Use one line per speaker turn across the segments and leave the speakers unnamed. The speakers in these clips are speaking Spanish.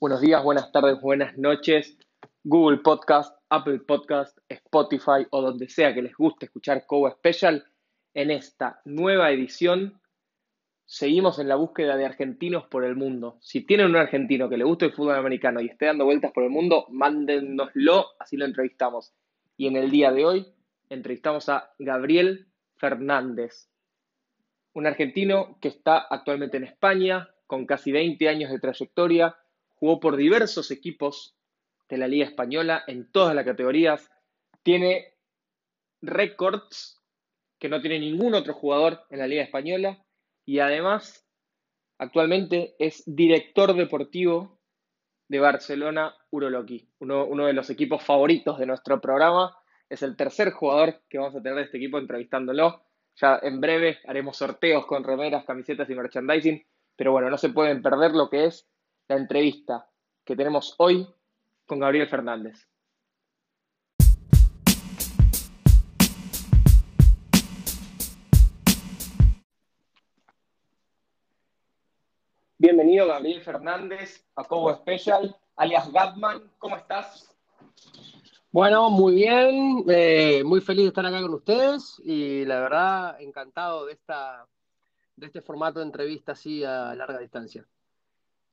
Buenos días, buenas tardes, buenas noches. Google Podcast, Apple Podcast, Spotify o donde sea que les guste escuchar Cobo Special. En esta nueva edición seguimos en la búsqueda de argentinos por el mundo. Si tienen un argentino que le guste el fútbol americano y esté dando vueltas por el mundo, mándennoslo, así lo entrevistamos. Y en el día de hoy entrevistamos a Gabriel Fernández, un argentino que está actualmente en España, con casi 20 años de trayectoria, jugó por diversos equipos de la Liga Española en todas las categorías, tiene récords que no tiene ningún otro jugador en la Liga Española y además actualmente es director deportivo de Barcelona Uroloqui, uno, uno de los equipos favoritos de nuestro programa. Es el tercer jugador que vamos a tener de este equipo entrevistándolo. Ya en breve haremos sorteos con remeras, camisetas y merchandising, pero bueno, no se pueden perder lo que es la entrevista que tenemos hoy con Gabriel Fernández. Bienvenido Gabriel Fernández a Cobo Special, alias Gatman, ¿cómo estás?
Bueno, muy bien, eh, muy feliz de estar acá con ustedes y la verdad encantado de, esta, de este formato de entrevista así a larga distancia.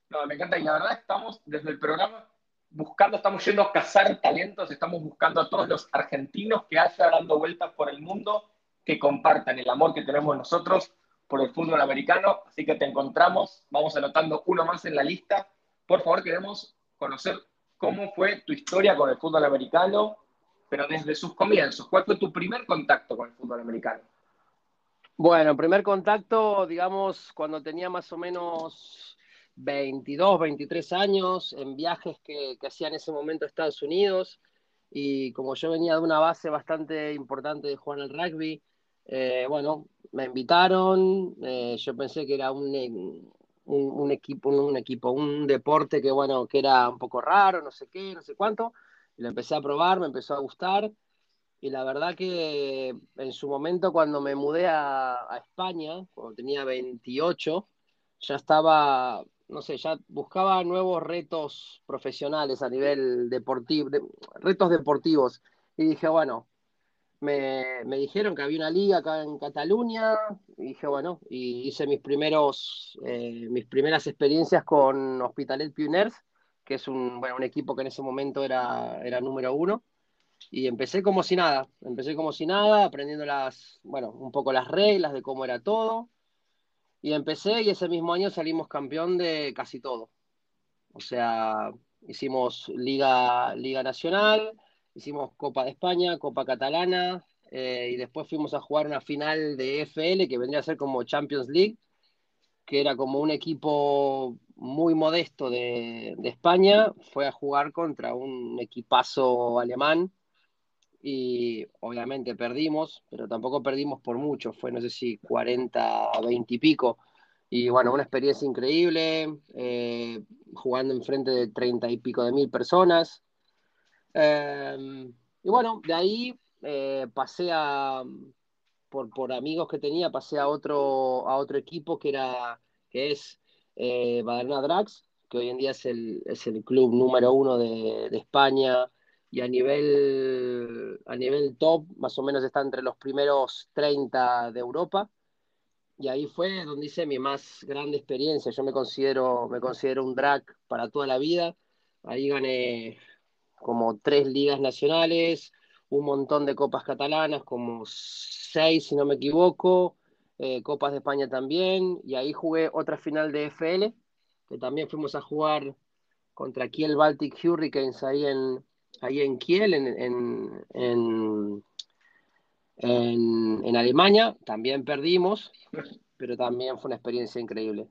No, me encanta y la verdad estamos desde el programa buscando, estamos yendo a cazar talentos, estamos buscando a todos los argentinos que haya dando vueltas por el mundo, que compartan el amor que tenemos nosotros por el fútbol americano. Así que te encontramos, vamos anotando uno más en la lista. Por favor, queremos conocer cómo fue tu historia con el fútbol americano, pero desde sus comienzos. ¿Cuál fue tu primer contacto con el fútbol americano?
Bueno, primer contacto, digamos, cuando tenía más o menos 22, 23 años, en viajes que, que hacía en ese momento a Estados Unidos. Y como yo venía de una base bastante importante de jugar al rugby, eh, bueno, me invitaron, eh, yo pensé que era un, un, equipo, un equipo, un deporte que, bueno, que era un poco raro, no sé qué, no sé cuánto. Y lo empecé a probar, me empezó a gustar. Y la verdad que en su momento cuando me mudé a, a España, cuando tenía 28, ya estaba, no sé, ya buscaba nuevos retos profesionales a nivel deportivo, retos deportivos. Y dije, bueno, me, me, dijeron que había una liga acá en Cataluña, y dije, bueno, y hice mis primeros, eh, mis primeras experiencias con Hospitalet Pioners, que es un, bueno, un equipo que en ese momento era, era número uno, y empecé como si nada, empecé como si nada, aprendiendo las, bueno, un poco las reglas de cómo era todo, y empecé y ese mismo año salimos campeón de casi todo. O sea, hicimos Liga, Liga Nacional, hicimos Copa de España, Copa Catalana, eh, y después fuimos a jugar una final de FL que vendría a ser como Champions League, que era como un equipo muy modesto de, de España, fue a jugar contra un equipazo alemán y obviamente perdimos, pero tampoco perdimos por mucho, fue no sé si 40, 20 y pico. Y bueno, una experiencia increíble, eh, jugando enfrente de 30 y pico de mil personas. Eh, y bueno, de ahí eh, pasé a, por, por, amigos que tenía, pasé a otro, a otro equipo que, era, que es eh, Badalona Drax, que hoy en día es el, es el club número uno de, de, España y a nivel, a nivel top, más o menos está entre los primeros 30 de Europa. Y ahí fue donde hice mi más grande experiencia. Yo me considero, me considero un drag para toda la vida. Ahí gané como tres ligas nacionales, un montón de copas catalanas, como seis si no me equivoco, eh, copas de España también, y ahí jugué otra final de FL, que también fuimos a jugar contra Kiel Baltic Hurricanes ahí en, ahí en Kiel, en, en, en, en, Alemania, también perdimos, pero también fue una experiencia increíble.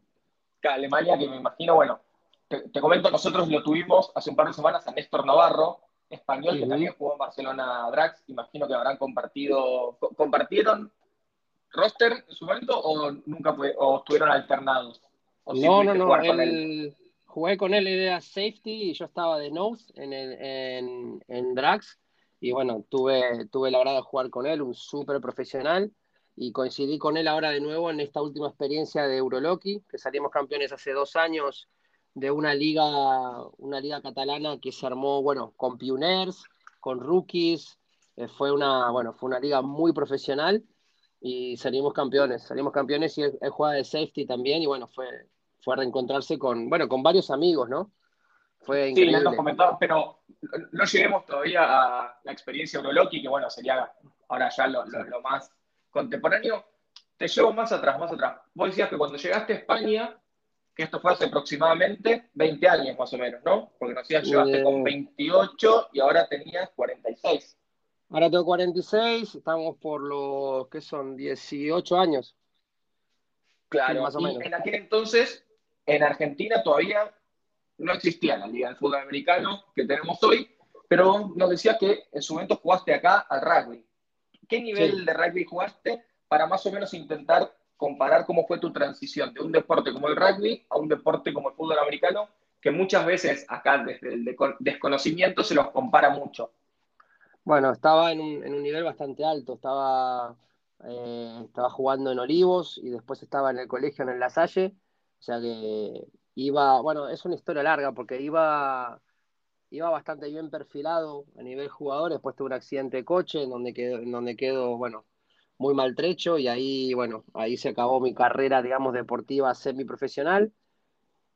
Alemania, que me imagino, bueno, te, comento, nosotros lo tuvimos hace un par de semanas a Néstor Navarro, español, que también jugó en Barcelona Drax. Imagino que habrán compartido, ¿compartieron roster en su momento o nunca fue, o estuvieron alternados?
no, no, no, jugué con él, era safety y yo estaba de nose en, en, en Drax. Y bueno, tuve, tuve la verdad de jugar con él, un súper profesional. Y coincidí con él ahora de nuevo en esta última experiencia de Euroloki, que salimos campeones hace dos años de una liga, una liga catalana que se armó, bueno, con pioners, con rookies, eh, fue una, bueno, fue una liga muy profesional. Y salimos campeones, salimos campeones y él, juega de safety también. Y bueno, fue, fue a reencontrarse con, bueno, con varios amigos, ¿no?
Fue increíble. Sí, ya nos comentado, pero no lleguemos todavía a la experiencia Euroloki, que bueno, sería ahora ya lo, lo más contemporáneo. Te llevo más atrás, más atrás. Vos decías que cuando llegaste a España, que esto fue hace aproximadamente 20 años más o menos, ¿no? Porque nos decías, llegaste con 28 eh. y ahora tenías 46.
Ahora tengo 46, estamos por los que son 18 años.
Claro, más o menos. en aquel entonces, en Argentina todavía no existía la Liga de Fútbol Americano que tenemos hoy, pero nos decías que en su momento jugaste acá al rugby. ¿Qué nivel de rugby jugaste para más o menos intentar comparar cómo fue tu transición de un deporte como el rugby a un deporte como el fútbol americano, que muchas veces acá desde el desconocimiento se los compara mucho.
Bueno, estaba en un, nivel bastante alto, estaba, eh, estaba jugando en Olivos y después estaba en el colegio en el La Salle, sea que iba, bueno, es una historia larga porque iba, iba bastante bien perfilado a nivel jugador, después tuve un accidente de coche en donde quedo, en donde quedo bueno, muy maltrecho y ahí, bueno, ahí se acabó mi carrera, digamos, deportiva semiprofesional.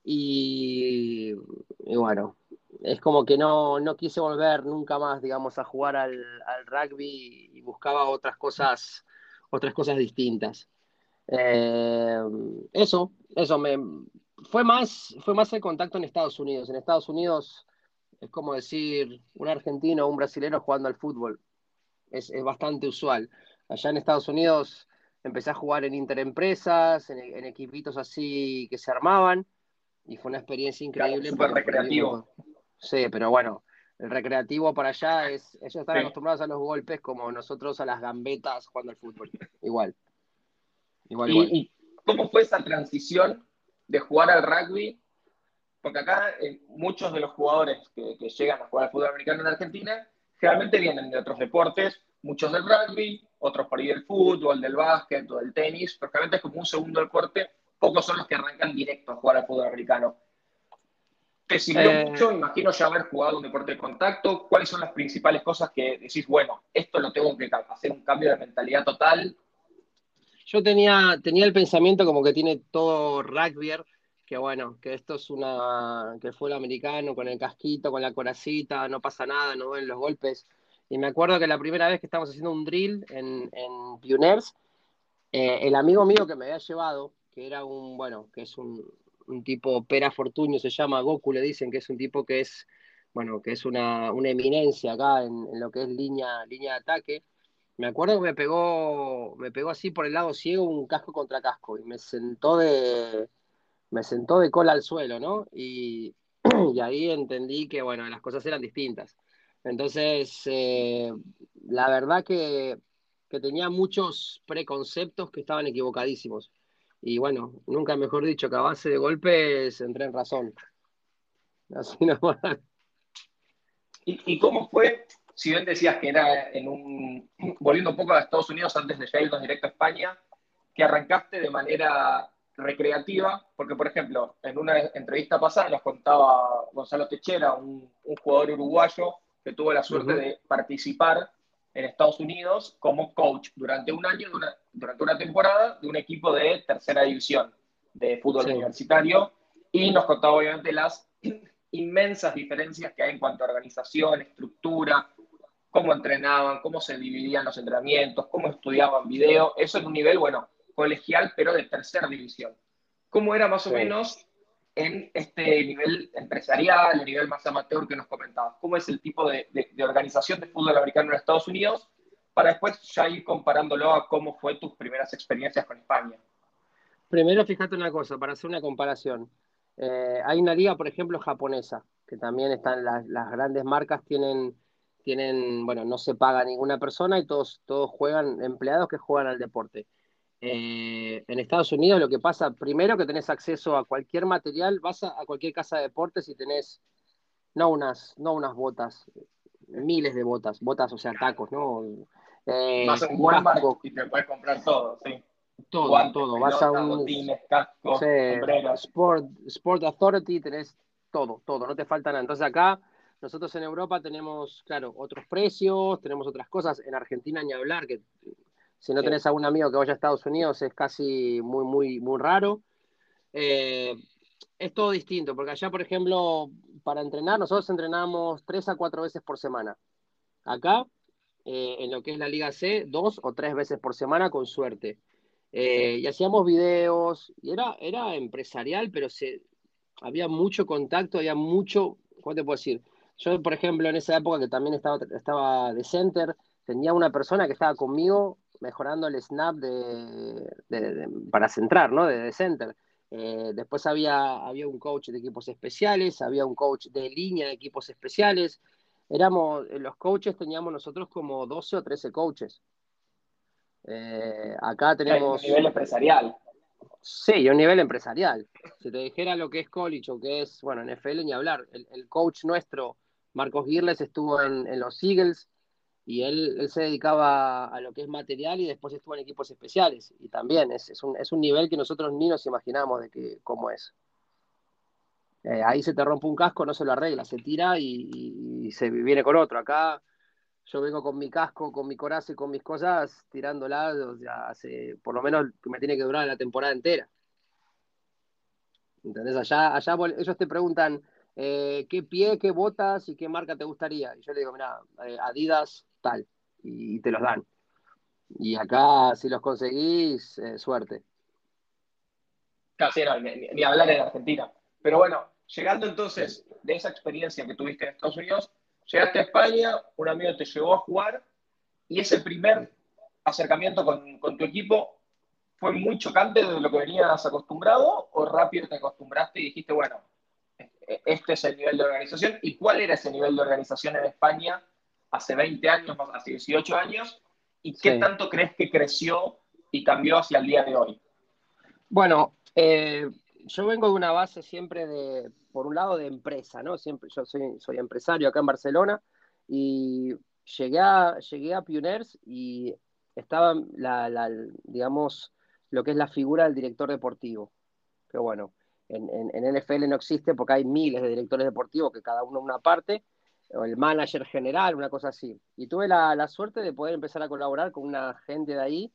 Y, y bueno, es como que no, quise volver nunca más, digamos, a jugar al, rugby y buscaba otras cosas, otras cosas distintas. Eh, eso, eso me fue más, fue más el contacto en Estados Unidos. En Estados Unidos es como decir un argentino o un brasileño jugando al fútbol. Es, es bastante usual. Allá en Estados Unidos empecé a jugar en interempresas, en, en equipitos así que se armaban, y fue una experiencia increíble.
Súper recreativo.
Sí, pero bueno, el recreativo para allá es, ellos están acostumbrados a los golpes como nosotros a las gambetas jugando al fútbol. Igual.
Igual, ¿Y, cómo fue esa transición de jugar al rugby? Porque acá eh, muchos de los jugadores que, que llegan a jugar al fútbol americano en Argentina generalmente vienen de otros deportes, muchos del rugby, otros por ahí del fútbol, del básquet o del tenis, pero realmente es como un segundo deporte, pocos son los que arrancan directo a jugar al fútbol americano. ¿Te sirvió eh, mucho, imagino, ya haber jugado un deporte de contacto? ¿Cuáles son las principales cosas que decís, bueno, esto lo tengo que hacer un cambio de mentalidad total?
Yo tenía, tenía el pensamiento como que tiene todo rugby, que bueno, que esto es una, que fue el americano con el casquito, con la coracita, no pasa nada, no ven los golpes. Y me acuerdo que la primera vez que estábamos haciendo un drill en, en Pioners, eh, el amigo mío que me había llevado, que era un, bueno, que es un, tipo Pera Fortunio, se llama Goku, le dicen que es un tipo que es, bueno, que es una, eminencia acá en, lo que es línea, línea de ataque. Me acuerdo que me pegó, me pegó así por el lado ciego un casco contra casco y me sentó de, me sentó de cola al suelo, ¿no? Y, ahí entendí que, bueno, las cosas eran distintas. Entonces, eh, la verdad que, tenía muchos preconceptos que estaban equivocadísimos. Y bueno, nunca mejor dicho que a base de golpes entré en razón.
Así nomás. ¿Y, ¿Y cómo fue? Si bien decías que era en un. volviendo un poco a Estados Unidos antes de irnos directo a España, que arrancaste de manera recreativa, porque por ejemplo, en una entrevista pasada nos contaba Gonzalo Techera, un jugador uruguayo, que tuvo la suerte de participar en Estados Unidos como coach durante un año, durante una temporada, de un equipo de tercera división de fútbol universitario. Y nos contaba obviamente las inmensas diferencias que hay en cuanto a organización, estructura, cómo entrenaban, cómo se dividían los entrenamientos, cómo estudiaban video. Eso en un nivel, bueno, colegial, pero de tercera división. ¿Cómo era más o menos en este nivel empresarial, el nivel más amateur que nos comentabas? ¿Cómo es el tipo de, organización de fútbol americano en Estados Unidos? Para después ya ir comparándolo a cómo fue tus primeras experiencias con España.
Primero, fíjate una cosa, para hacer una comparación. Eh, hay una liga, por ejemplo, japonesa, que también están las, grandes marcas, tienen, tienen, bueno, no se paga ninguna persona y todos, todos juegan, empleados que juegan al deporte. Eh, en Estados Unidos lo que pasa, primero que tenés acceso a cualquier material, vas a, cualquier casa de deportes y tenés no unas, no unas botas, miles de botas, botas, o sea, tacos, ¿no?
Eh, Vas a un Walmart y te puedes comprar todo, sí.
todo, todo. Vas a un Sport, Sport Authority, tenés todo, todo, no te falta nada. Entonces acá nosotros en Europa tenemos, claro, otros precios, tenemos otras cosas. En Argentina ni hablar, que si no tenés a un amigo que vaya a Estados Unidos es casi muy, muy, muy raro. Eh, es todo distinto, porque allá, por ejemplo, para entrenar, nosotros entrenamos tres a cuatro veces por semana. Acá, eh, en lo que es la Liga C, dos o tres veces por semana con suerte. Eh, y hacíamos videos, y era, era empresarial, pero se, había mucho contacto, había mucho, ¿cómo te puedo decir? Yo, por ejemplo, en esa época que también estaba, estaba de center, tenía una persona que estaba conmigo mejorando el snap de, para centrar, ¿no? De, center. Eh, después había, había un coach de equipos especiales, había un coach de línea de equipos especiales. Éramos, los coaches teníamos nosotros como 12 o 13 coaches. Eh, acá tenemos...
A nivel empresarial.
Sí, a un nivel empresarial. Si te dijera lo que es college o que es, bueno, NFL ni hablar. El, coach nuestro, Marcos Girles, estuvo en, los Eagles y él, se dedicaba a lo que es material y después estuvo en equipos especiales. Y también es, un, nivel que nosotros ni nos imaginamos de que, cómo es. Eh, ahí se te rompe un casco, no se lo arregla, se tira y, se viene con otro. Acá yo vengo con mi casco, con mi coraza y con mis cosas tirándola, ya hace, por lo menos me tiene que durar la temporada entera. ¿Entendés? Allá, allá ellos te preguntan eh, qué pie, qué botas y qué marca te gustaría. Y yo le digo, mira, eh, Adidas, tal, y, te los dan. Y acá, si los conseguís, eh, suerte.
Casi no, ni hablar en Argentina. Pero bueno, llegando entonces de esa experiencia que tuviste en Estados Unidos, Llegaste a España, un amigo te llevó a jugar y ese primer acercamiento con, tu equipo fue muy chocante de lo que venías acostumbrado o rápido te acostumbraste y dijiste, bueno, este es el nivel de organización y cuál era ese nivel de organización en España hace 20 años, hace 18 años y qué tanto crees que creció y cambió hacia el día de hoy?
Bueno, eh, yo vengo de una base siempre de, por un lado, de empresa, ¿no? Siempre, yo soy, soy empresario acá en Barcelona y llegué a, llegué a Pioners y estaba, la, digamos, lo que es la figura del director deportivo. Pero bueno, en, en, NFL no existe porque hay miles de directores deportivos que cada uno una parte, o el manager general, una cosa así. Y tuve la, la suerte de poder empezar a colaborar con una gente de ahí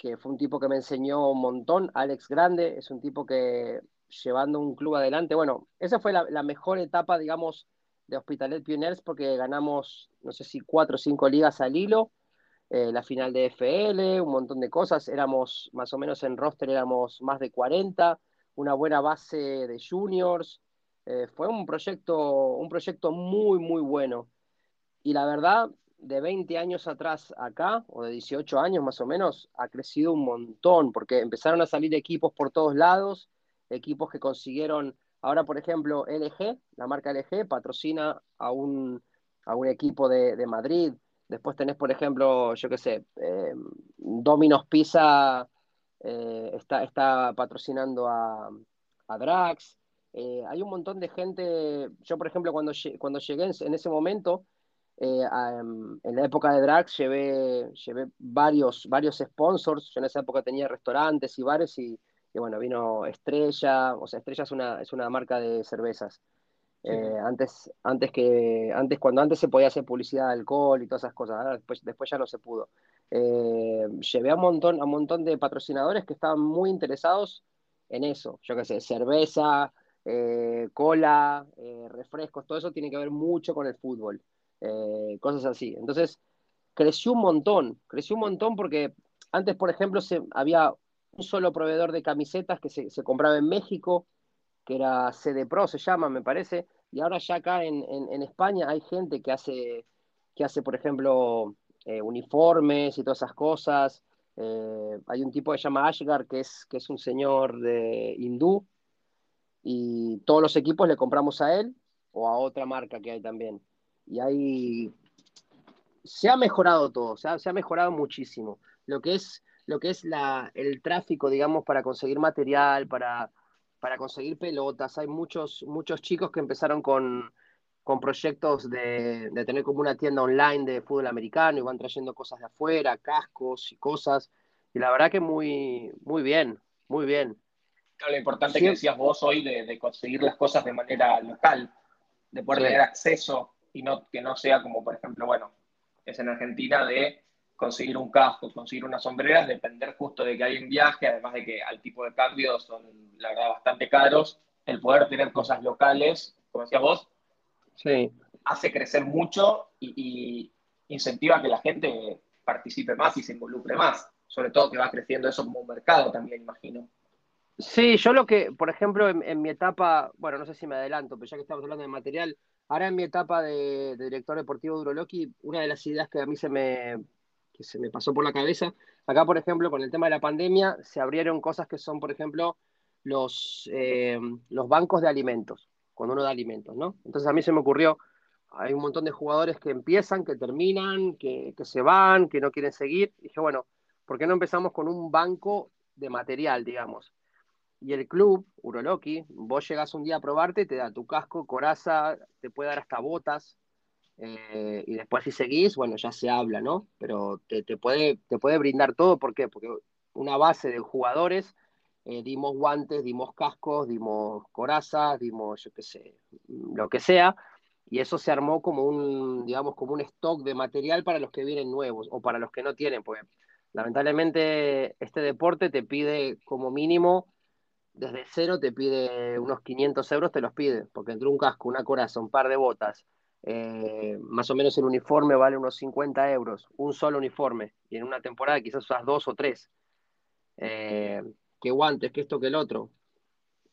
que fue un tipo que me enseñó un montón, Alex Grande, es un tipo que llevando un club adelante, bueno, esa fue la, mejor etapa, digamos, de Hospitalet Pioneers porque ganamos, no sé si cuatro o cinco ligas al hilo, eh, la final de FL, un montón de cosas, éramos más o menos en roster, éramos más de 40, una buena base de juniors, eh, fue un proyecto, un proyecto muy, muy bueno. Y la verdad, de 20 años atrás acá, o de 18 años más o menos, ha crecido un montón, porque empezaron a salir equipos por todos lados, equipos que consiguieron, ahora por ejemplo, LG, la marca LG, patrocina a un, a un equipo de, Madrid, después tenés, por ejemplo, yo qué sé, eh, Domino's Pizza eh, está, está patrocinando a, a Drax, eh, hay un montón de gente, yo por ejemplo cuando, cuando llegué en ese momento, eh, en la época de Drax llevé, llevé varios, varios sponsors. Yo en esa época tenía restaurantes y bares y, bueno, vino Estrella, o sea, Estrella es una, es una marca de cervezas. Eh, antes, antes que, antes, cuando antes se podía hacer publicidad de alcohol y todas esas cosas, después, después ya no se pudo. Eh, llevé a un montón, un montón de patrocinadores que estaban muy interesados en eso. Yo qué sé, cerveza, cola, refrescos, todo eso tiene que ver mucho con el fútbol. Eh, cosas así. Entonces, creció un montón, creció un montón porque antes, por ejemplo, se, había un solo proveedor de camisetas que se, compraba en México, que era CD Pro, se llama, me parece, y ahora ya acá en, España hay gente que hace, que hace por ejemplo, eh, uniformes y todas esas cosas. Eh, hay un tipo que se llama Ashgar, que es, que es un señor de hindú, y todos los equipos le compramos a él o a otra marca que hay también y ahí se ha mejorado todo, se ha, mejorado muchísimo. Lo que es, lo que es la, el tráfico, digamos, para conseguir material, para, para conseguir pelotas. Hay muchos, muchos chicos que empezaron con, con proyectos de, tener como una tienda online de fútbol americano y van trayendo cosas de afuera, cascos y cosas. y la verdad que muy, muy bien, muy bien.
lo importante que decías vos hoy de, conseguir las cosas de manera local, de poder tener acceso y no que no sea como, por ejemplo, bueno, es en Argentina de conseguir un casco, conseguir unas sombreras, depender justo de que hay un viaje, además de que al tipo de cambio son, la verdad, bastante caros, el poder tener cosas locales, como decías vos,
sí.
hace crecer mucho y, incentiva a que la gente participe más y se involucre más, sobre todo que va creciendo eso como un mercado también, imagino.
Sí, yo lo que, por ejemplo, en, mi etapa, bueno, no sé si me adelanto, pero ya que estamos hablando de material, ahora en mi etapa de, director deportivo de Uroloki, una de las ideas que a mí se me, que se me pasó por la cabeza, acá, por ejemplo, con el tema de la pandemia, se abrieron cosas que son, por ejemplo, los, eh, los bancos de alimentos, cuando uno da alimentos, ¿no? Entonces a mí se me ocurrió, hay un montón de jugadores que empiezan, que terminan, que, se van, que no quieren seguir. Y dije, bueno, ¿por qué no empezamos con un banco de material, digamos? Y el club, Uroloki, vos llegás un día a probarte, te da tu casco, coraza, te puede dar hasta botas, eh, y después si seguís, bueno, ya se habla, ¿no? Pero te, te, puede, te puede brindar todo, ¿por qué? Porque una base de jugadores eh, dimos guantes, dimos cascos, dimos corazas, dimos, yo qué sé, lo que sea, y eso se armó como un, digamos, como un stock de material para los que vienen nuevos o para los que no tienen, porque lamentablemente este deporte te pide como mínimo, desde cero te pide unos 500 euros, te los pide, porque entre un casco, una coraza, un par de botas, eh, más o menos el uniforme vale unos 50 euros, un solo uniforme, y en una temporada quizás usas dos o tres. Eh, que guantes, que esto, que el otro.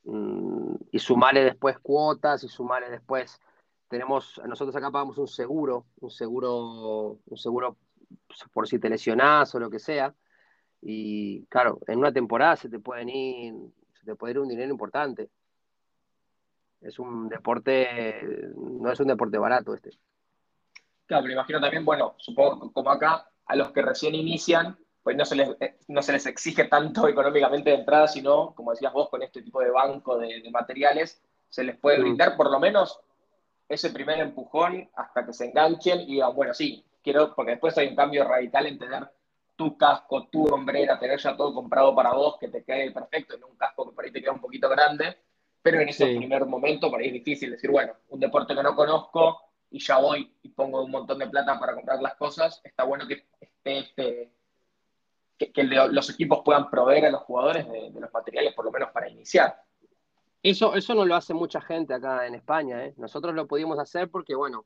Mm, y sumarle después cuotas y sumarle después. Tenemos, nosotros acá pagamos un seguro, un seguro, un seguro por si te lesionás o lo que sea. Y claro, en una temporada se te pueden ir, se te puede ir un dinero importante. Es un deporte, no es un deporte barato este.
Claro, pero imagino también, bueno, supongo como acá, a los que recién inician, pues no se les, eh, no se les exige tanto económicamente de entrada, sino, como decías vos, con este tipo de banco de, materiales, se les puede mm. brindar por lo menos ese primer empujón hasta que se enganchen y digan, bueno, sí, quiero, porque después hay un cambio radical en tener tu casco, tu hombrera, tener ya todo comprado para vos, que te quede perfecto, en un casco que por ahí te queda un poquito grande, pero en ese primer momento por ahí es difícil decir, bueno, un deporte que no conozco y ya voy y pongo un montón de plata para comprar las cosas, está bueno que esté este, que, los equipos puedan proveer a los jugadores de, los materiales, por lo menos para iniciar.
Eso, eso no lo hace mucha gente acá en España. ¿eh? Nosotros lo pudimos hacer porque, bueno,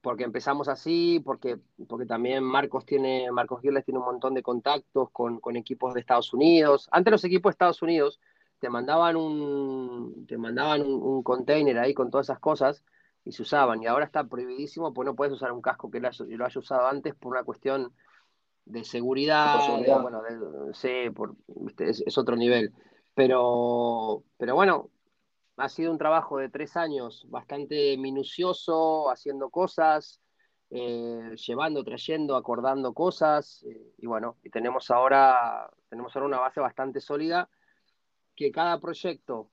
porque empezamos así, porque, porque también Marcos tiene, Marcos Girles tiene un montón de contactos con, con, equipos de Estados Unidos. Antes los equipos de Estados Unidos te mandaban un, te mandaban un, container ahí con todas esas cosas y se usaban. Y ahora está prohibidísimo, pues no puedes usar un casco que lo, lo haya usado antes por una cuestión de seguridad, bueno, sí, por, es, otro nivel. Pero, pero bueno, ha sido un trabajo de tres años bastante minucioso, haciendo cosas, eh, llevando, trayendo, acordando cosas, eh, y bueno, y tenemos ahora, tenemos ahora una base bastante sólida que cada proyecto,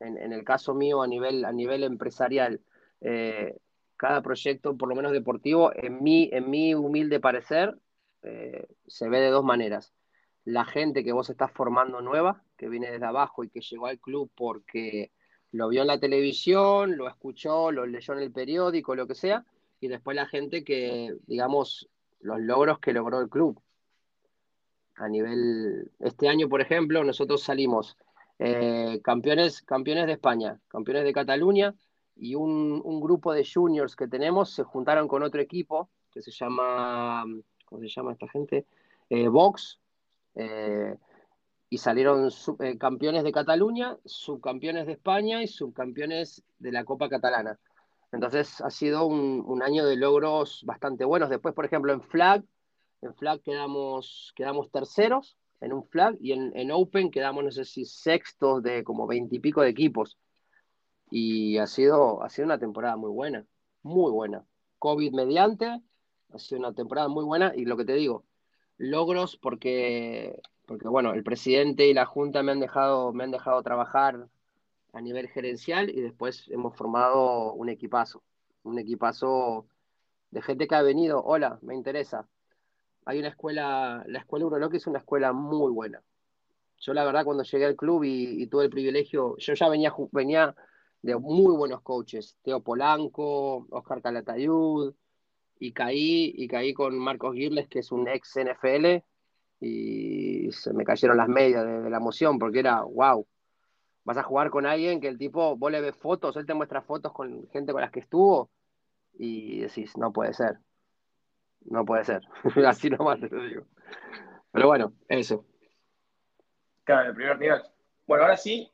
en, el caso mío a nivel, a nivel empresarial, eh, cada proyecto, por lo menos deportivo, en mi, en mi humilde parecer, eh, se ve de dos maneras. La gente que vos estás formando nueva, que viene desde abajo y que llegó al club porque lo vio en la televisión, lo escuchó, lo leyó en el periódico, lo que sea, y después la gente que, digamos, los logros que logró el club. A nivel, este año, por ejemplo, nosotros salimos eh, campeones, campeones de España, campeones de Cataluña, y un, un, grupo de juniors que tenemos se juntaron con otro equipo que se llama ¿cómo se llama esta gente? Eh, Vox, eh, y salieron eh, campeones de Cataluña, subcampeones de España y subcampeones de la Copa Catalana. Entonces ha sido un, año de logros bastante buenos. Después, por ejemplo, en Flag, en Flag quedamos, quedamos terceros en un Flag y en, Open quedamos, no sé si sextos de como veintipico de equipos. Y ha sido, ha sido una temporada muy buena, muy buena. COVID mediante, ha sido una temporada muy buena y lo que te digo, logros porque, porque bueno, el presidente y la junta me han dejado, me han dejado trabajar a nivel gerencial y después hemos formado un equipazo, un equipazo de gente que ha venido, hola, me interesa. hay una escuela, la escuela Uroloque es una escuela muy buena. Yo la verdad cuando llegué al club y, tuve el privilegio, yo ya venía, venía de muy buenos coaches, Teo Polanco, Oscar Calatayud, y caí, y caí con Marcos Girles, que es un ex NFL, y se me cayeron las medias de, la emoción, porque era, wow, vas a jugar con alguien que el tipo, vos le ves fotos, él te muestra fotos con gente con las que estuvo, y decís, no puede ser, no puede ser, así nomás te lo digo. Pero bueno, eso.
Claro, el primer nivel. Bueno, ahora sí,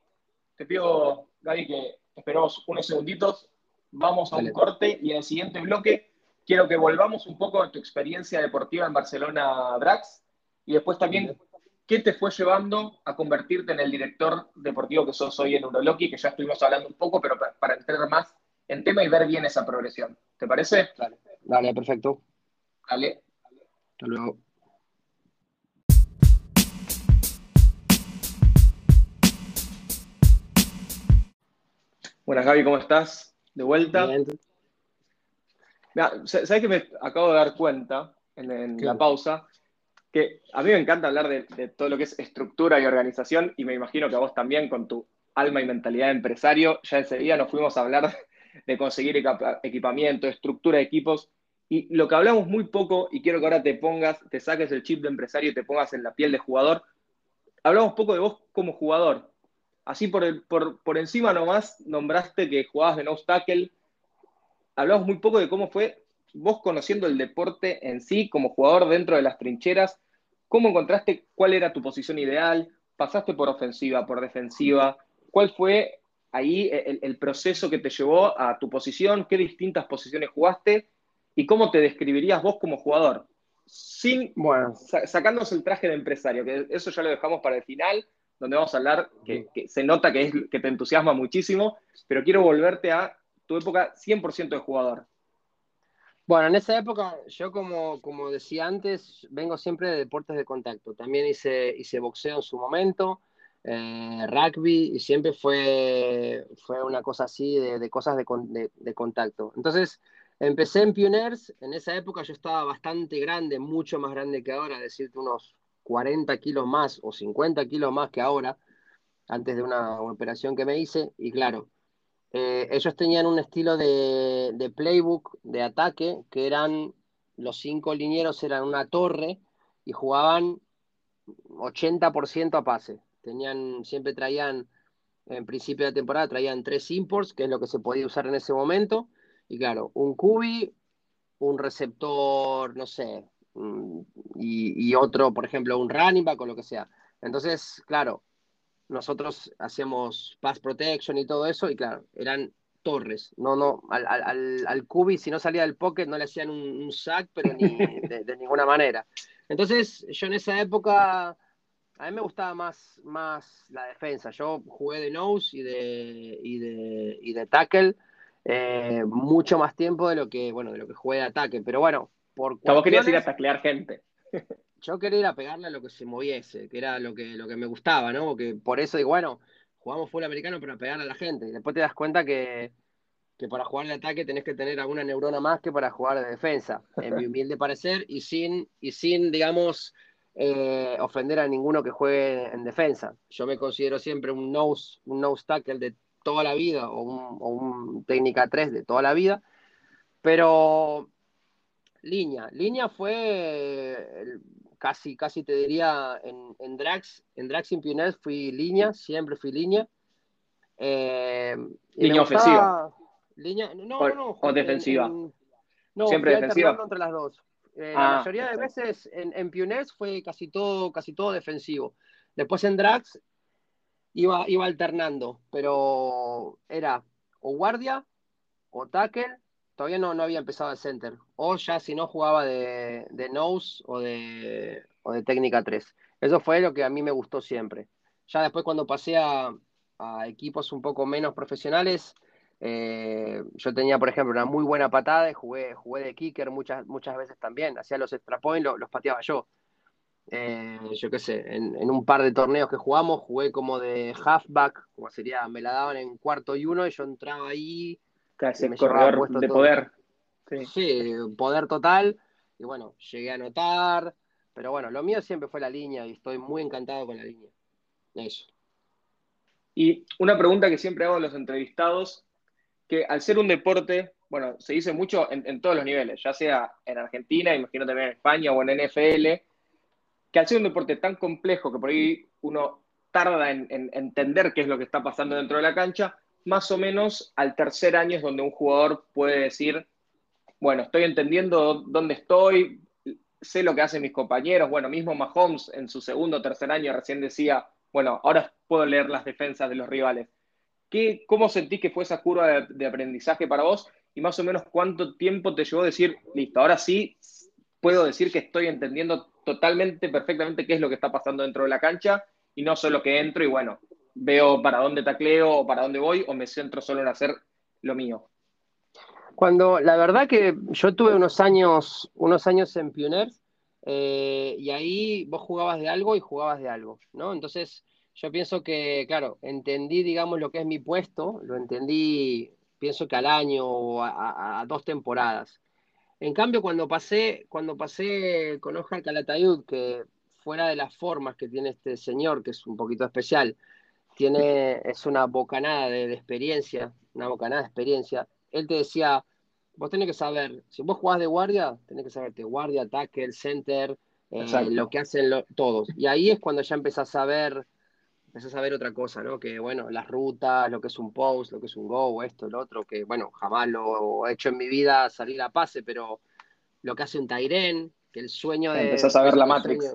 te pido, Gaby, que esperemos unos segunditos, vamos a un corte y en el siguiente bloque quiero que volvamos un poco a tu experiencia deportiva en Barcelona Drax y después también qué te fue llevando a convertirte en el director deportivo que sos hoy en Uroloki, que ya estuvimos hablando un poco, pero para, entrar más en tema y ver bien esa progresión. ¿Te parece?
Dale, dale perfecto.
Dale.
Hasta luego.
Buenas, Gaby, ¿cómo estás? De vuelta. ¿Sabes que me acabo de dar cuenta en, la pausa? Que a mí me encanta hablar de, todo lo que es estructura y organización, y me imagino que a vos también, con tu alma y mentalidad de empresario, ya ese día nos fuimos a hablar de conseguir equipamiento, estructura de equipos, y lo que hablamos muy poco, y quiero que ahora te pongas, te saques el chip de empresario y te pongas en la piel de jugador, hablamos poco de vos como jugador, Así por, por, encima nomás nombraste que jugabas de no tackle. Hablamos muy poco de cómo fue vos conociendo el deporte en sí como jugador dentro de las trincheras. ¿Cómo encontraste cuál era tu posición ideal? ¿Pasaste por ofensiva, por defensiva? ¿Cuál fue ahí el, proceso que te llevó a tu posición? ¿Qué distintas posiciones jugaste? ¿Y cómo te describirías vos como jugador? Sin, bueno. sacándose el traje de empresario, que eso ya lo dejamos para el final, donde vamos a hablar, que, se nota que, es, que te entusiasma muchísimo, pero quiero volverte a tu época 100% de jugador.
Bueno, en esa época, yo como, como decía antes, vengo siempre de deportes de contacto. También hice, hice boxeo en su momento, eh, rugby, y siempre fue, fue una cosa así de, cosas de, de, contacto. Entonces, empecé en Pioneers. En esa época yo estaba bastante grande, mucho más grande que ahora, decirte unos 40 kilos más o 50 kilos más que ahora, antes de una, operación que me hice, y claro, eh, ellos tenían un estilo de, playbook, de ataque, que eran, los cinco linieros eran una torre y jugaban 80% a pase. Tenían, siempre traían, en principio de temporada, traían tres imports, que es lo que se podía usar en ese momento, y claro, un cubi, un receptor, no sé, Mm, y, otro, por ejemplo, un running back o lo que sea. Entonces, claro, nosotros hacíamos pass protection y todo eso, y claro, eran torres. No, no, al, al, al cubi, si no salía del pocket, no le hacían un, sack, pero ni de, ninguna manera. Entonces, yo en esa época, a mí me gustaba más, más la defensa. Yo jugué de nose y de, y de, y de tackle eh, mucho más tiempo de lo que, bueno, de lo que jugué de ataque. Pero bueno,
por Vos querías ir a taclear gente.
Yo quería ir a pegarle a lo que se moviese, que era lo que, lo que me gustaba, ¿no? Que por eso digo, bueno, jugamos fútbol americano para pegarle a la gente. Y después te das cuenta que, para jugar de ataque tenés que tener alguna neurona más que para jugar de defensa, en mi humilde parecer, y sin, y sin digamos, eh, ofender a ninguno que juegue en defensa. Yo me considero siempre un nose, un nose tackle de toda la vida, o un, o un técnica 3 de toda la vida, pero Línea. Línea fue casi, casi te diría en, en Drax, en Drax Impunes fui línea, siempre fui línea.
Eh, línea ofensiva.
Línea, no,
o,
no,
o defensiva.
no, siempre defensiva. entre las dos. Eh, la ah, mayoría de veces en, en fue casi todo, casi todo defensivo. Después en Drax iba, iba alternando, pero era o guardia o tackle todavía no, no había empezado el center. O ya si no jugaba de, de nose o de, o de técnica 3. Eso fue lo que a mí me gustó siempre. Ya después cuando pasé a, equipos un poco menos profesionales, eh, yo tenía, por ejemplo, una muy buena patada y jugué, jugué de kicker muchas, muchas veces también. Hacía los extra points, los, pateaba yo. Eh, yo qué sé, en, en, un par de torneos que jugamos, jugué como de halfback, como sería, me la daban en cuarto y uno y yo entraba ahí
Casi corredor de poder.
Sí. poder total. y bueno, llegué a anotar, pero bueno, lo mío siempre fue la línea y estoy muy encantado con la línea. Eso.
Y una pregunta que siempre hago a los entrevistados, que al ser un deporte, bueno, se dice mucho en, todos los niveles, ya sea en Argentina, imagino también en España o en NFL, que al ser un deporte tan complejo que por ahí uno tarda en, en entender qué es lo que está pasando dentro de la cancha, más o menos al tercer año es donde un jugador puede decir, bueno, estoy entendiendo dónde estoy, sé lo que hacen mis compañeros. Bueno, mismo Mahomes en su segundo o tercer año recién decía, bueno, ahora puedo leer las defensas de los rivales. ¿Qué, ¿Cómo sentís que fue esa curva de, aprendizaje para vos? Y más o menos cuánto tiempo te llevó a decir, listo, ahora sí puedo decir que estoy entendiendo totalmente, perfectamente qué es lo que está pasando dentro de la cancha y no solo que entro y bueno, veo para dónde tacleo o para dónde voy o me centro solo en hacer lo mío.
Cuando, la verdad que yo tuve unos años, unos años en Pioners, eh, y ahí vos jugabas de algo y jugabas de algo, ¿no? Entonces, yo pienso que, claro, entendí, digamos, lo que es mi puesto, lo entendí, pienso que al año o a, dos temporadas. En cambio, cuando pasé, cuando pasé con Oscar Calatayud, que fuera de las formas que tiene este señor, que es un poquito especial, tiene, es una bocanada de, de experiencia, una bocanada de experiencia, él te decía, vos tenés que saber, si vos jugás de guardia, tenés que saberte guardia, ataque, center, eh, lo que hacen todos. Y ahí es cuando ya empezás a ver, empezás a ver otra cosa, ¿no? Que bueno, las rutas, lo que es un post, lo que es un go, esto, el otro, que bueno, jamás lo he hecho en mi vida salir a pase, pero lo que hace un Tairen, que el sueño de.
Empezás a ver la Matrix.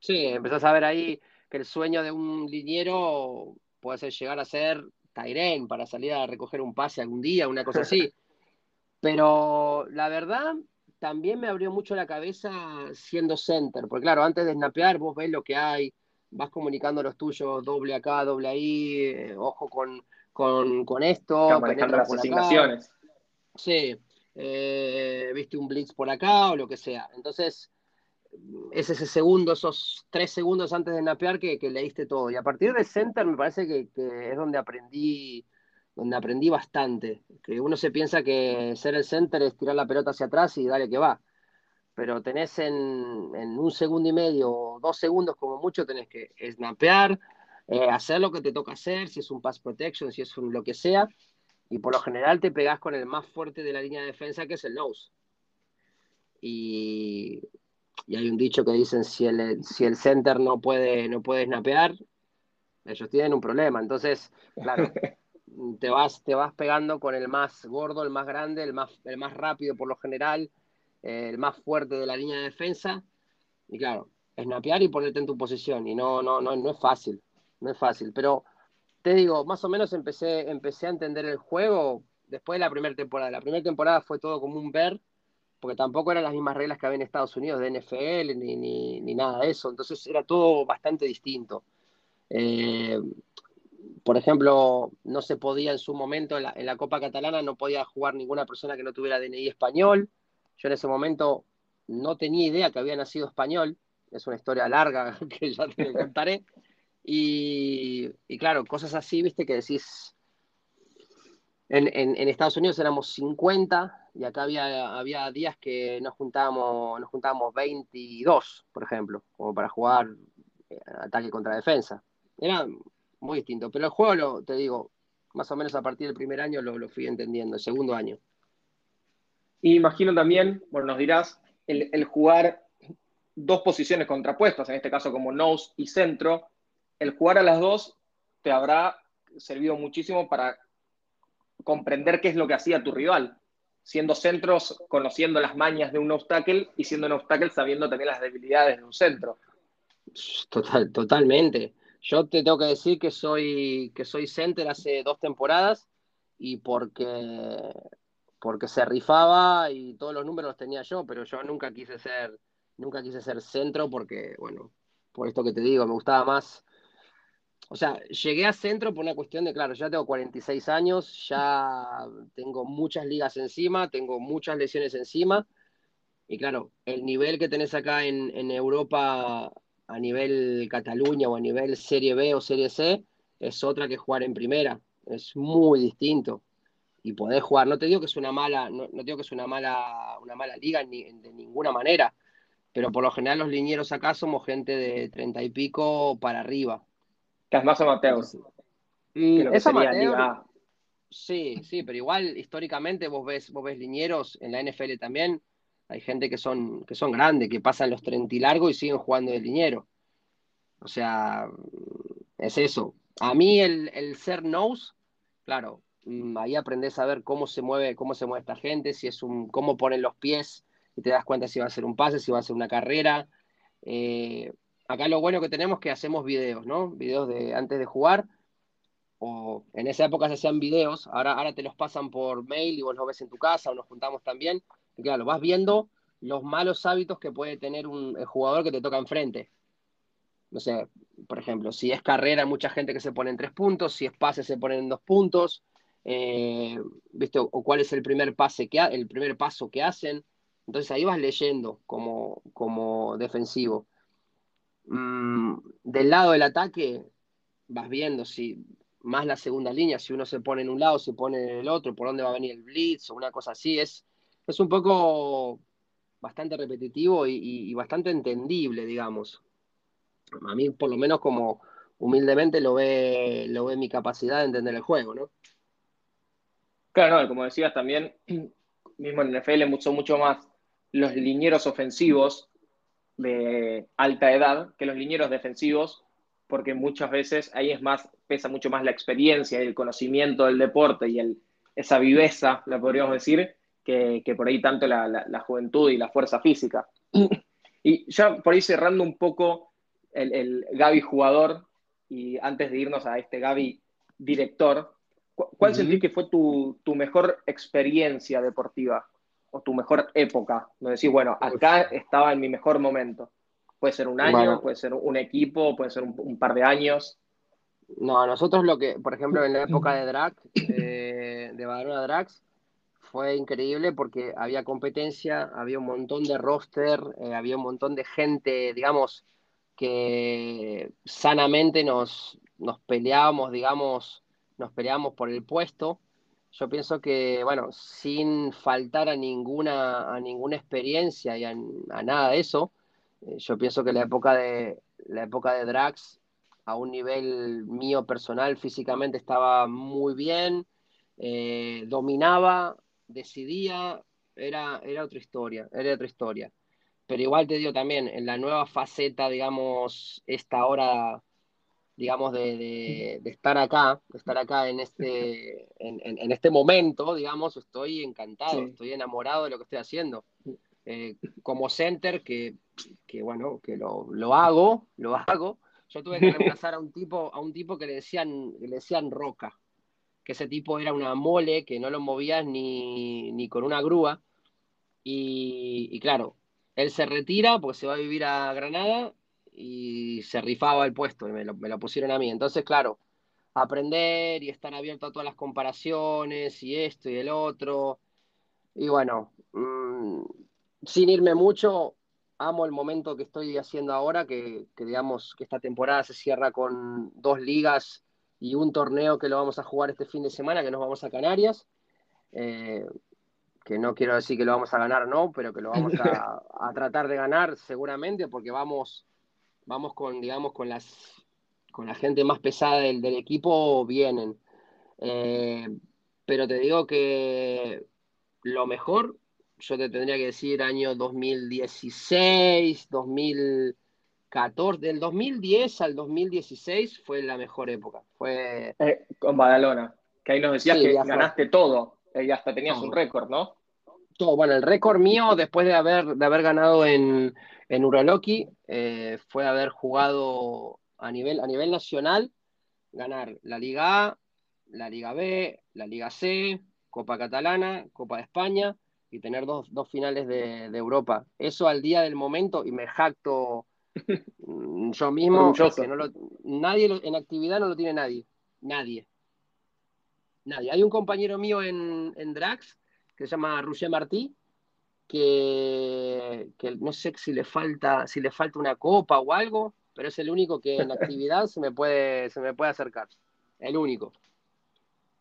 sí, empezás a ver ahí que el sueño de un liniero puede ser llegar a ser Tairen para salir a recoger un pase algún día, una cosa así. Pero la verdad, también me abrió mucho la cabeza siendo center, porque claro, antes de snapear vos ves lo que hay, vas comunicando los tuyos, doble acá, doble ahí, eh, ojo con, con, esto.
manejando las asignaciones.
Sí, eh, viste un blitz por acá o lo que sea. Entonces, es ese segundo, esos tres segundos antes de snapear que, leíste todo. Y a partir de center me parece que, que es donde aprendí donde aprendí bastante. Que uno se piensa que ser el center es tirar la pelota hacia atrás y dale que va. Pero tenés en, un segundo y medio o dos segundos como mucho, tenés que snapear, eh, hacer lo que te toca hacer, si es un pass protection, si es un lo que sea. Y por lo general te pegás con el más fuerte de la línea de defensa, que es el nose. Y, hay un dicho que dicen, si el, si el center no puede, no puede snapear, ellos tienen un problema. Entonces, claro, te vas, te vas pegando con el más gordo, el más grande, el más, el más rápido por lo general, eh, el más fuerte de la línea de defensa. Y claro, snapear y ponerte en tu posición. Y no, no, no, no es fácil, no es fácil. Pero te digo, más o menos empecé, empecé a entender el juego después de la primera temporada. La primera temporada fue todo como un ver, porque tampoco eran las mismas reglas que había en Estados Unidos de NFL ni, ni, ni nada de eso. Entonces era todo bastante distinto. Eh, por ejemplo, no se podía en su momento, en la, Copa Catalana, no podía jugar ninguna persona que no tuviera DNI español. Yo en ese momento no tenía idea que había nacido español. Es una historia larga que ya te contaré. Y, claro, cosas así, viste, que decís. En, Estados Unidos éramos 50 y acá había, había días que nos juntábamos, nos juntábamos 22, por ejemplo, como para jugar eh, ataque contra defensa. Era muy distinto. Pero el juego, lo, te digo, más o menos a partir del primer año lo, fui entendiendo, el segundo año.
Y imagino también, bueno, nos dirás, el, jugar dos posiciones contrapuestas, en este caso como nose y centro, el jugar a las dos te habrá servido muchísimo para comprender qué es lo que hacía tu rival. Siendo centros, conociendo las mañas de un obstáculo y siendo un obstáculo sabiendo también las debilidades de un centro.
Total, totalmente. Yo te tengo que decir que soy, que soy center hace dos temporadas y porque, porque se rifaba y todos los números los tenía yo, pero yo nunca quise ser, nunca quise ser centro porque, bueno, por esto que te digo, me gustaba más. O sea, llegué a centro por una cuestión de, claro, ya tengo 46 años, ya tengo muchas ligas encima, tengo muchas lesiones encima. Y claro, el nivel que tenés acá en, en Europa a nivel Cataluña o a nivel Serie B o Serie C es otra que jugar en primera. Es muy distinto. y podés jugar. No te digo que es una mala, no, digo que es una mala, una mala liga ni, de ninguna manera, pero por lo general los linieros acá somos gente de treinta y pico para arriba.
Que es más amateur.
Mm, es amateur. Sí, sí, pero igual históricamente vos ves, vos ves linieros en la NFL también. Hay gente que son, que son grandes, que pasan los 30 y largo y siguen jugando de liniero. O sea, es eso. A mí el, el ser nose, claro, mm, ahí aprendes a ver cómo se mueve, cómo se mueve esta gente, si es un, cómo ponen los pies, y te das cuenta si va a ser un pase, si va a ser una carrera. Eh, acá lo bueno que tenemos es que hacemos videos, ¿no? Videos de antes de jugar, o en esa época se hacían videos, ahora, ahora te los pasan por mail y vos los ves en tu casa o nos juntamos también. Y claro, vas viendo los malos hábitos que puede tener un jugador que te toca enfrente. No sé, por ejemplo, si es carrera, mucha gente que se pone en tres puntos, si es pase, se pone en dos puntos, eh, ¿viste? O, cuál es el primer, pase que el primer paso que hacen. Entonces ahí vas leyendo como, como defensivo. Mm, del lado del ataque, vas viendo si más la segunda línea, si uno se pone en un lado, se pone en el otro, por dónde va a venir el blitz o una cosa así, es, es un poco bastante repetitivo y, bastante entendible, digamos. A mí, por lo menos, como humildemente lo ve, lo ve mi capacidad de entender el juego, ¿no?
Claro, como decías también, mismo en NFL son mucho más los linieros ofensivos de alta edad que los linieros defensivos, porque muchas veces ahí es más, pesa mucho más la experiencia y el conocimiento del deporte y el, esa viveza, la podríamos decir, que, por ahí tanto la, juventud y la fuerza física. Y ya por ahí cerrando un poco el, el Gaby jugador y antes de irnos a este Gaby director, ¿cuál sentís que fue tu, tu mejor experiencia deportiva? O tu mejor época? No decís, bueno, acá estaba en mi mejor momento. Puede ser un año, puede ser un equipo, puede ser un, par de años.
No, nosotros lo que, por ejemplo, en la época de drag, de Badalona Drags, fue increíble porque había competencia, había un montón de roster, eh, había un montón de gente, digamos, que sanamente nos, nos peleábamos, digamos, nos peleábamos por el puesto yo pienso que, bueno, sin faltar a ninguna, a ninguna experiencia y a, nada de eso, eh, yo pienso que la época de, la época de Drax, a un nivel mío personal, físicamente estaba muy bien, eh, dominaba, decidía, era, era otra historia, era otra historia. Pero igual te digo también, en la nueva faceta, digamos, esta hora digamos, de, estar acá, de estar acá en este, en, este momento, digamos, estoy encantado, estoy enamorado de lo que estoy haciendo. Eh, como center, que, bueno, que lo, hago, lo hago, yo tuve que reemplazar a un tipo, a un tipo que le decían, le decían roca, que ese tipo era una mole, que no lo movías ni, con una grúa, y, y claro, él se retira porque se va a vivir a Granada y se rifaba el puesto y me lo, pusieron a mí. Entonces, claro, aprender y estar abierto a todas las comparaciones y esto y el otro. Y bueno, mm, sin irme mucho, amo el momento que estoy haciendo ahora, que, digamos que esta temporada se cierra con dos ligas y un torneo que lo vamos a jugar este fin de semana, que nos vamos a Canarias. Eh, que no quiero decir que lo vamos a ganar, no, pero que lo vamos a, a tratar de ganar seguramente, porque vamos vamos con, digamos, con las con la gente más pesada del, equipo, vienen. Eh, pero te digo que lo mejor, yo te tendría que decir año 2016, 2014, del 2010 al 2016 fue la mejor época. Fue
eh, con Badalona, que ahí nos decías que ganaste todo, eh, y hasta tenías un récord, ¿no?
Bueno, el récord mío después de haber, de haber ganado en, en Uraloki eh, fue haber jugado a nivel, a nivel nacional, ganar la Liga A, la Liga B, la Liga C, Copa Catalana, Copa de España y tener dos, finales de, Europa. Eso al día del momento, y me jacto mm, yo mismo, que no nadie en actividad no lo tiene nadie. Nadie. Nadie. Hay un compañero mío en, en Drax que se llama Roger Martí, que, no sé si le falta, si le falta una copa o algo, pero es el único que en actividad se me puede, se me puede acercar. El único.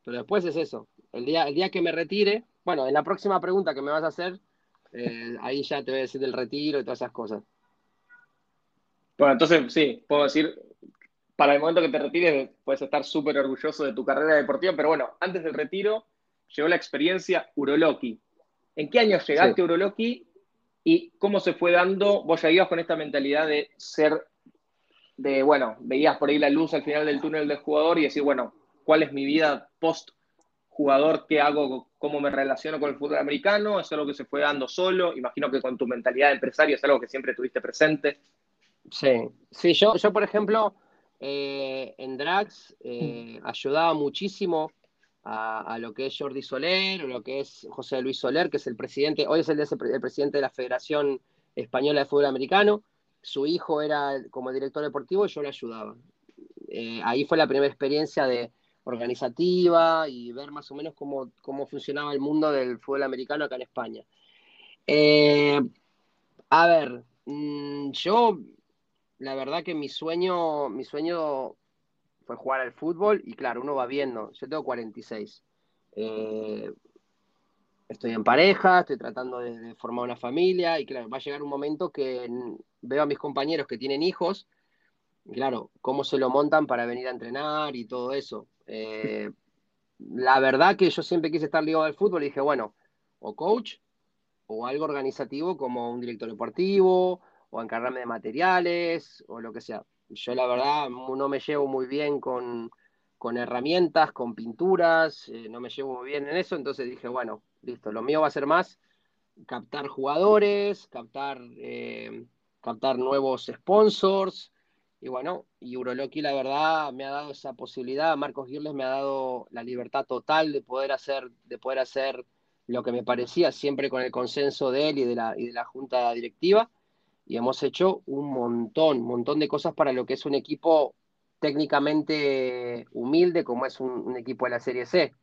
Pero después es eso. el día, el día que me retire, bueno, en la próxima pregunta que me vas a hacer, eh, ahí ya te voy a decir del retiro y todas esas cosas.
Bueno, entonces sí, puedo decir, para el momento que te retires puedes estar súper orgulloso de tu carrera deportiva, pero bueno, antes del retiro llegó la experiencia Uroloki. ¿En qué año llegaste a Uroloki y cómo se fue dando? Vos ya ibas con esta mentalidad de ser, de, bueno, veías por ahí la luz al final del túnel del jugador y decir, bueno, ¿cuál es mi vida post jugador? ¿Qué hago? ¿Cómo me relaciono con el fútbol americano? ¿Es algo que se fue dando solo? Imagino que con tu mentalidad de empresario es algo que siempre tuviste presente.
Sí, sí, yo, yo por ejemplo, eh, en Drax eh, ayudaba muchísimo a, lo que es Jordi Soler o lo que es José Luis Soler, que es el presidente, hoy es el, el presidente de la Federación Española de Fútbol Americano. Su hijo era como director deportivo y yo le ayudaba. Eh, ahí fue la primera experiencia de organizativa y ver más o menos cómo, cómo funcionaba el mundo del fútbol americano acá en España. a ver, mm, yo la verdad que mi sueño, mi sueño fue jugar al fútbol y claro, uno va viendo, yo tengo 46. Eh, estoy en pareja, estoy tratando de, formar una familia y claro, va a llegar un momento que veo a mis compañeros que tienen hijos, claro, cómo se lo montan para venir a entrenar y todo eso. Eh, la verdad que yo siempre quise estar ligado al fútbol y dije, bueno, o coach o algo organizativo como un director deportivo o encargarme de materiales o lo que sea. Yo la verdad no me llevo muy bien con, herramientas, con pinturas, eh, no me llevo muy bien en eso, entonces dije, bueno, listo, lo mío va a ser más captar jugadores, captar, eh, captar nuevos sponsors, y bueno, y la verdad me ha dado esa posibilidad, Marcos Girles me ha dado la libertad total de poder hacer, de poder hacer lo que me parecía, siempre con el consenso de él y de la, y de la junta directiva y hemos hecho un montón, un montón de cosas para lo que es un equipo técnicamente humilde como es un, equipo de la Serie C.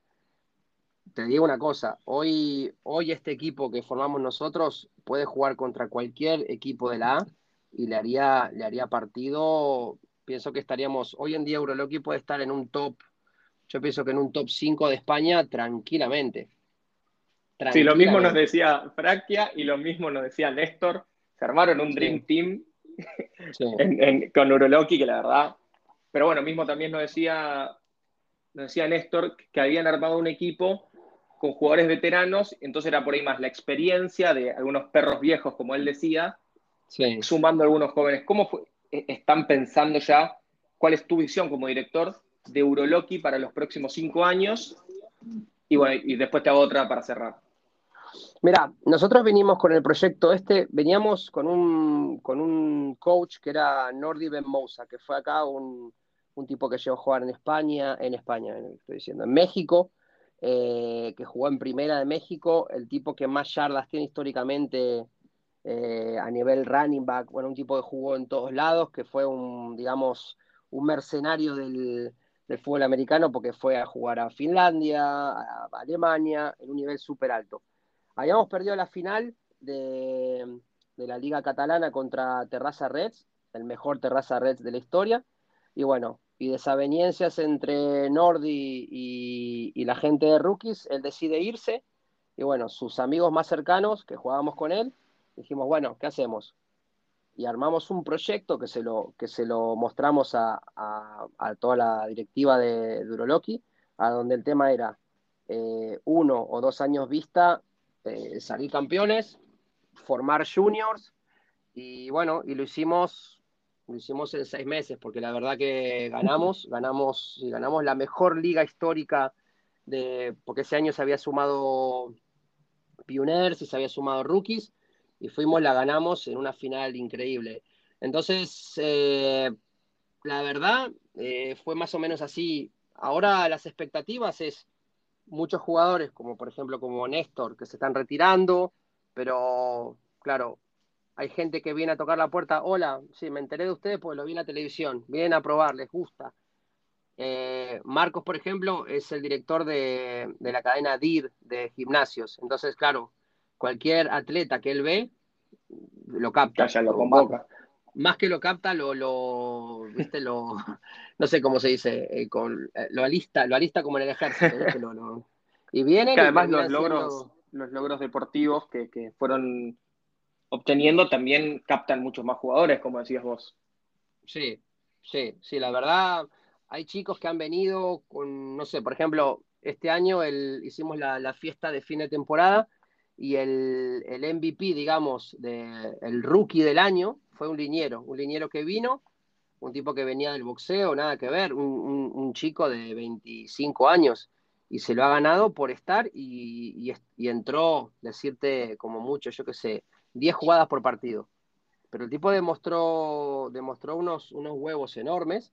Te digo una cosa, hoy, hoy este equipo que formamos nosotros puede jugar contra cualquier equipo de la A y le haría, le haría partido, pienso que estaríamos, hoy en día Euroloki puede estar en un top, yo pienso que en un top 5 de España tranquilamente.
Sí, lo mismo nos decía Fraquia y lo mismo nos decía Néstor se armaron un Dream Team con Uroloki, que la verdad. Pero bueno, mismo también nos decía, nos decía Néstor que habían armado un equipo con jugadores veteranos, entonces era por ahí más la experiencia de algunos perros viejos, como él decía, sumando a algunos jóvenes. ¿Cómo e-, están pensando ya? ¿Cuál es tu visión como director de Uroloki para los próximos cinco años? Y bueno, y después te hago otra para cerrar.
Mira, nosotros venimos con el proyecto este, veníamos con un, con un coach que era Nordi Ben Moussa, que fue acá un, tipo que llegó a jugar en España, en España, estoy diciendo, en México, eh, que jugó en Primera de México, el tipo que más yardas tiene históricamente eh, a nivel running back, bueno, un tipo que jugó en todos lados, que fue un, digamos, un mercenario del, del fútbol americano porque fue a jugar a Finlandia, a Alemania, en un nivel súper alto. Habíamos perdido la final de, la Liga Catalana contra Terraza Reds, el mejor Terraza Reds de la historia. Y bueno, y desavenencias entre Nordi y, la gente de Rookies, él decide irse. Y bueno, sus amigos más cercanos, que jugábamos con él, dijimos, bueno, ¿qué hacemos? Y armamos un proyecto que se lo, que se lo mostramos a, toda la directiva de, Duroloki, a donde el tema era eh, uno o dos años vista este, salir campeones, formar juniors y bueno, y lo hicimos, lo hicimos en seis meses porque la verdad que ganamos, ganamos y ganamos la mejor liga histórica de, porque ese año se había sumado Pioneers y se había sumado Rookies y fuimos, la ganamos en una final increíble. Entonces, eh, la verdad, eh, fue más o menos así. Ahora las expectativas es muchos jugadores, como por ejemplo como Néstor, que se están retirando, pero claro, hay gente que viene a tocar la puerta, hola, sí, me enteré de ustedes porque lo vi en la televisión, vienen a probar, les gusta. Eh, Marcos, por ejemplo, es el director de, la cadena DIR de gimnasios, entonces, claro, cualquier atleta que él ve, lo capta.
Ya lo convoca.
Más que lo capta, lo, lo, ¿viste? lo, no sé cómo se dice, eh, con, eh, lo alista, lo alista como en el ejército, Y vienen.
Que además los logros, los logros deportivos que, que fueron obteniendo también captan muchos más jugadores, como decías vos.
Sí, sí, sí, la verdad, hay chicos que han venido con, no sé, por ejemplo, este año el, hicimos la, fiesta de fin de temporada y el, el MVP, digamos, de, el rookie del año fue un liniero, un liniero que vino, un tipo que venía del boxeo, nada que ver, un, chico de 25 años y se lo ha ganado por estar y, y, entró, decirte como mucho, yo qué sé, 10 jugadas por partido. Pero el tipo demostró, demostró unos, unos huevos enormes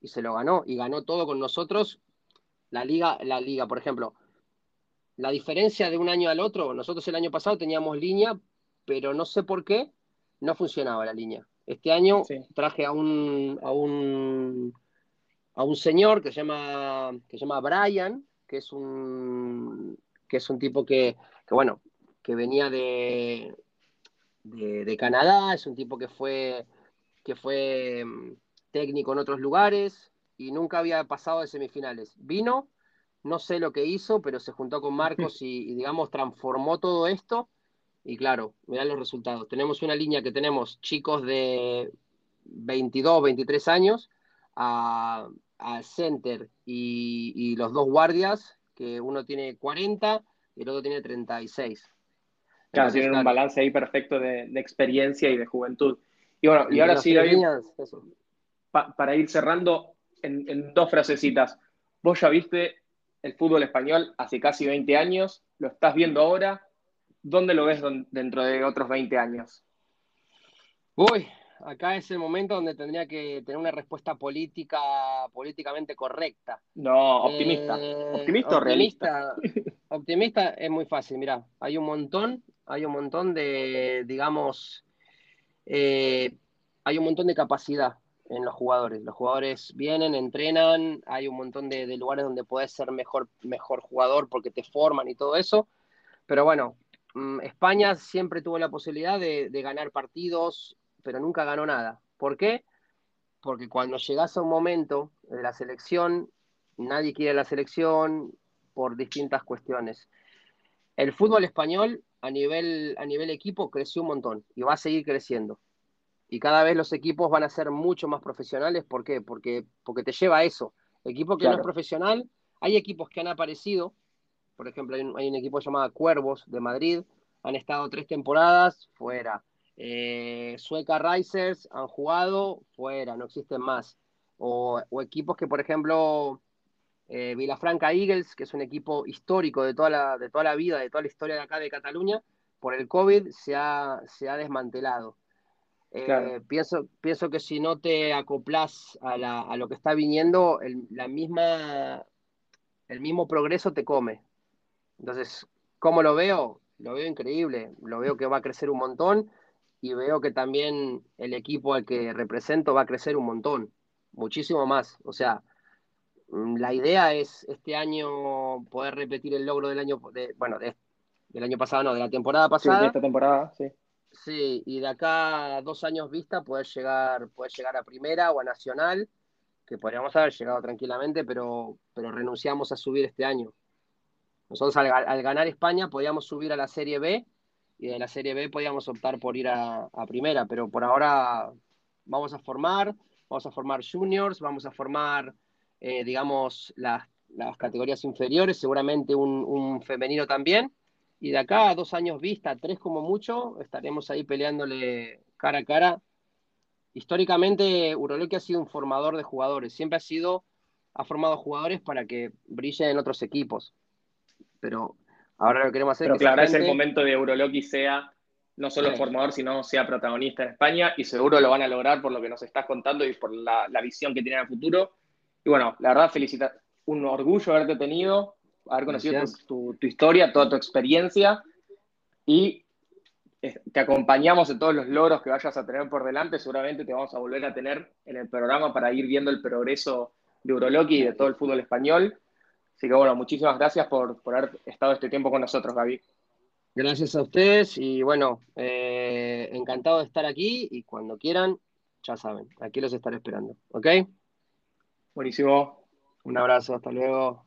y se lo ganó. Y ganó todo con nosotros. La liga, la liga, por ejemplo, la diferencia de un año al otro, nosotros el año pasado teníamos línea, pero no sé por qué no funcionaba la línea. Este año traje a un, a un a un señor que se llama que se llama Brian, que es un que es un tipo que, que bueno, que venía de, de, Canadá, es un tipo que fue, que fue mm, técnico en otros lugares y nunca había pasado de semifinales. Vino, no sé lo que hizo, pero se juntó con Marcos y, digamos, transformó todo esto. Y claro, mirá los resultados. Tenemos una línea que tenemos chicos de 22, 23 años a, center y, y, los dos guardias, que uno tiene 40 y el otro tiene 36.
Claro, tienen un balance ahí perfecto de, experiencia y de juventud. Y bueno, y, ahora sí, para ir cerrando en, dos frasecitas. Vos ya viste el fútbol español hace casi 20 años, lo estás viendo ahora. ¿Dónde lo ves dentro de otros 20 años?
Uy, acá es el momento donde tendría que tener una respuesta política, políticamente correcta.
No, optimista. Eh, ¿Optimista o realista?
Optimista es muy fácil, mira, hay un montón hay un montón de, digamos, eh, hay un montón de capacidad en los jugadores. Los jugadores vienen, entrenan, hay un montón de, lugares donde puedes ser mejor, mejor jugador porque te forman y todo eso. Pero bueno, España siempre tuvo la posibilidad de, ganar partidos, pero nunca ganó nada. ¿Por qué? Porque cuando llegas a un momento de la selección, nadie quiere la selección por distintas cuestiones. El fútbol español a nivel, a nivel equipo creció un montón y va a seguir creciendo. Y cada vez los equipos van a ser mucho más profesionales. ¿Por qué? Porque, porque te lleva a eso. Equipo que no es profesional, hay equipos que han aparecido. Por ejemplo, hay un, equipo llamado Cuervos de Madrid. Han estado tres temporadas fuera. Eh, Sueca Risers han jugado fuera, no existen más. O, o equipos que, por ejemplo, eh, Vilafranca Eagles, que es un equipo histórico de toda, la, de toda la vida, de toda la historia de acá de Cataluña, por el COVID se ha, se ha desmantelado. Eh, pienso, pienso que si no te acoplas a, la, a lo que está viniendo, el, la misma, el mismo progreso te come. Entonces, ¿cómo lo veo? Lo veo increíble, lo veo que va a crecer un montón y veo que también el equipo al que represento va a crecer un montón, muchísimo más. O sea, Mm, la idea es este año poder repetir el logro del año, de, bueno, del año pasado, no, de la temporada pasada. Sí,
de esta temporada, sí.
Sí, y de acá a dos años vista poder llegar, poder llegar a primera o a nacional, que podríamos haber llegado tranquilamente, pero, pero renunciamos a subir este año. Nosotros al, ganar España podíamos subir a la Serie B y de la Serie B podíamos optar por ir a, primera, pero por ahora vamos a formar, vamos a formar juniors, vamos a formar eh, digamos, las, categorías inferiores, seguramente un, femenino también. Y de acá a dos años vista, tres como mucho, estaremos ahí peleándole cara a cara. Históricamente, Uroloque ha sido un formador de jugadores, siempre ha sido, ha formado jugadores para que brillen en otros equipos. Pero ahora lo queremos hacer.
Pero claro, es el momento de Uroloqui sea no solo formador, sino sea protagonista en España, y seguro lo van a lograr por lo que nos estás contando y por la, la visión que tienen a futuro. Y bueno, la verdad, felicitar, un orgullo haberte tenido, haber conocido tu, historia, toda tu experiencia y te acompañamos en todos los logros que vayas a tener por delante. Seguramente te vamos a volver a tener en el programa para ir viendo el progreso de Uroloqui y de todo el fútbol español. Así que bueno, muchísimas gracias por, haber estado este tiempo con nosotros, Gaby.
Gracias a ustedes y bueno, eh, encantado de estar aquí y cuando quieran, ya saben, aquí los estaré esperando. ¿Ok?
Buenísimo.
Un abrazo, hasta luego.